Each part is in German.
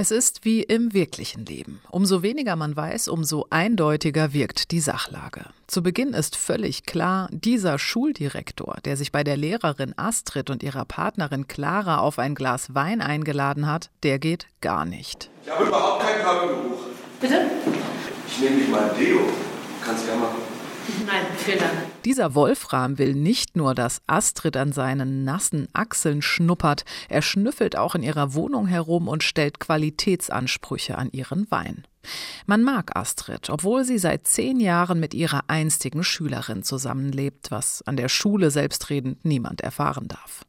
Es ist wie im wirklichen Leben. Umso weniger man weiß, umso eindeutiger wirkt die Sachlage. Zu Beginn ist völlig klar, dieser Schuldirektor, der sich bei der Lehrerin Astrid und ihrer Partnerin Clara auf ein Glas Wein eingeladen hat, der geht gar nicht. Ich habe überhaupt keinen Körpergeruch. Bitte? Ich nehme nicht mal ein Deo. Kannst ja machen. Nein, vielen Dank. Dieser Wolfram will nicht nur, dass Astrid an seinen nassen Achseln schnuppert, er schnüffelt auch in ihrer Wohnung herum und stellt Qualitätsansprüche an ihren Wein. Man mag Astrid, obwohl sie seit zehn Jahren mit ihrer einstigen Schülerin zusammenlebt, was an der Schule selbstredend niemand erfahren darf.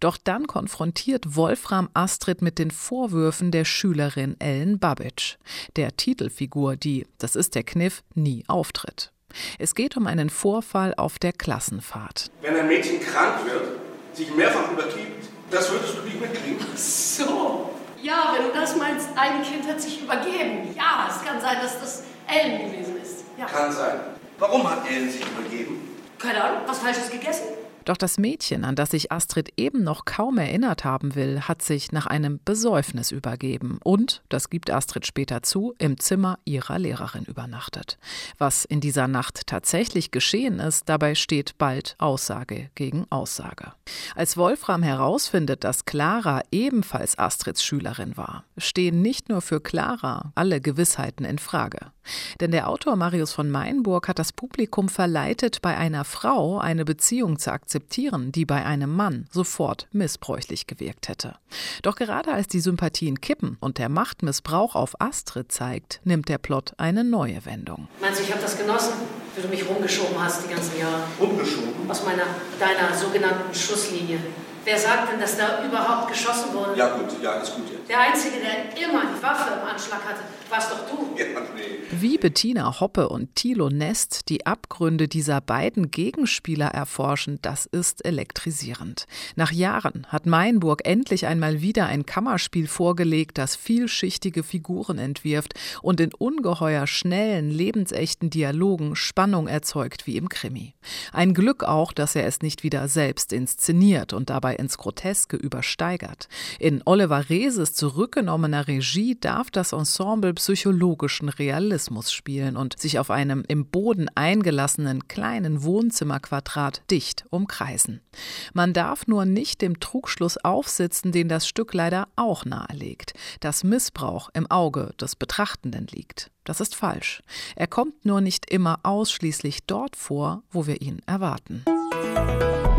Doch dann konfrontiert Wolfram Astrid mit den Vorwürfen der Schülerin Ellen Babbage, der Titelfigur, die, das ist der Kniff, nie auftritt. Es geht um einen Vorfall auf der Klassenfahrt. Wenn ein Mädchen krank wird, sich mehrfach übergibt, das würdest du nicht mitkriegen. So. Ja, wenn du das meinst, ein Kind hat sich übergeben. Ja, es kann sein, dass das Ellen gewesen ist. Ja. Kann sein. Warum hat Ellen sich übergeben? Keine Ahnung, was Falsches gegessen? Doch das Mädchen, an das sich Astrid eben noch kaum erinnert haben will, hat sich nach einem Besäufnis übergeben und, das gibt Astrid später zu, im Zimmer ihrer Lehrerin übernachtet. Was in dieser Nacht tatsächlich geschehen ist, dabei steht bald Aussage gegen Aussage. Als Wolfram herausfindet, dass Clara ebenfalls Astrids Schülerin war, stehen nicht nur für Clara alle Gewissheiten in Frage. Denn der Autor Marius von Meinburg hat das Publikum verleitet, bei einer Frau eine Beziehung zu akzeptieren, die bei einem Mann sofort missbräuchlich gewirkt hätte. Doch gerade als die Sympathien kippen und der Machtmissbrauch auf Astrid zeigt, nimmt der Plot eine neue Wendung. Meinst du, ich habe das genossen, wie du mich rumgeschoben hast die ganzen Jahre? Rumgeschoben? Aus meiner, deiner sogenannten Schusslinie. Wer sagt denn, dass da überhaupt geschossen wurde? Ja gut, ja, ist gut jetzt. Der Einzige, der immer die Waffe im Anschlag hatte, warst doch du. Ja, nee. Wie Bettina Hoppe und Thilo Nest die Abgründe dieser beiden Gegenspieler erforschen, das ist elektrisierend. Nach Jahren hat Meinburg endlich einmal wieder ein Kammerspiel vorgelegt, das vielschichtige Figuren entwirft und in ungeheuer schnellen, lebensechten Dialogen Spannung erzeugt wie im Krimi. Ein Glück auch, dass er es nicht wieder selbst inszeniert und dabei ins Groteske übersteigert. In Oliver Reeses zurückgenommener Regie darf das Ensemble psychologischen Realismus spielen und sich auf einem im Boden eingelassenen kleinen Wohnzimmerquadrat dicht umkreisen. Man darf nur nicht dem Trugschluss aufsitzen, den das Stück leider auch nahelegt, dass Missbrauch im Auge des Betrachtenden liegt. Das ist falsch. Er kommt nur nicht immer ausschließlich dort vor, wo wir ihn erwarten.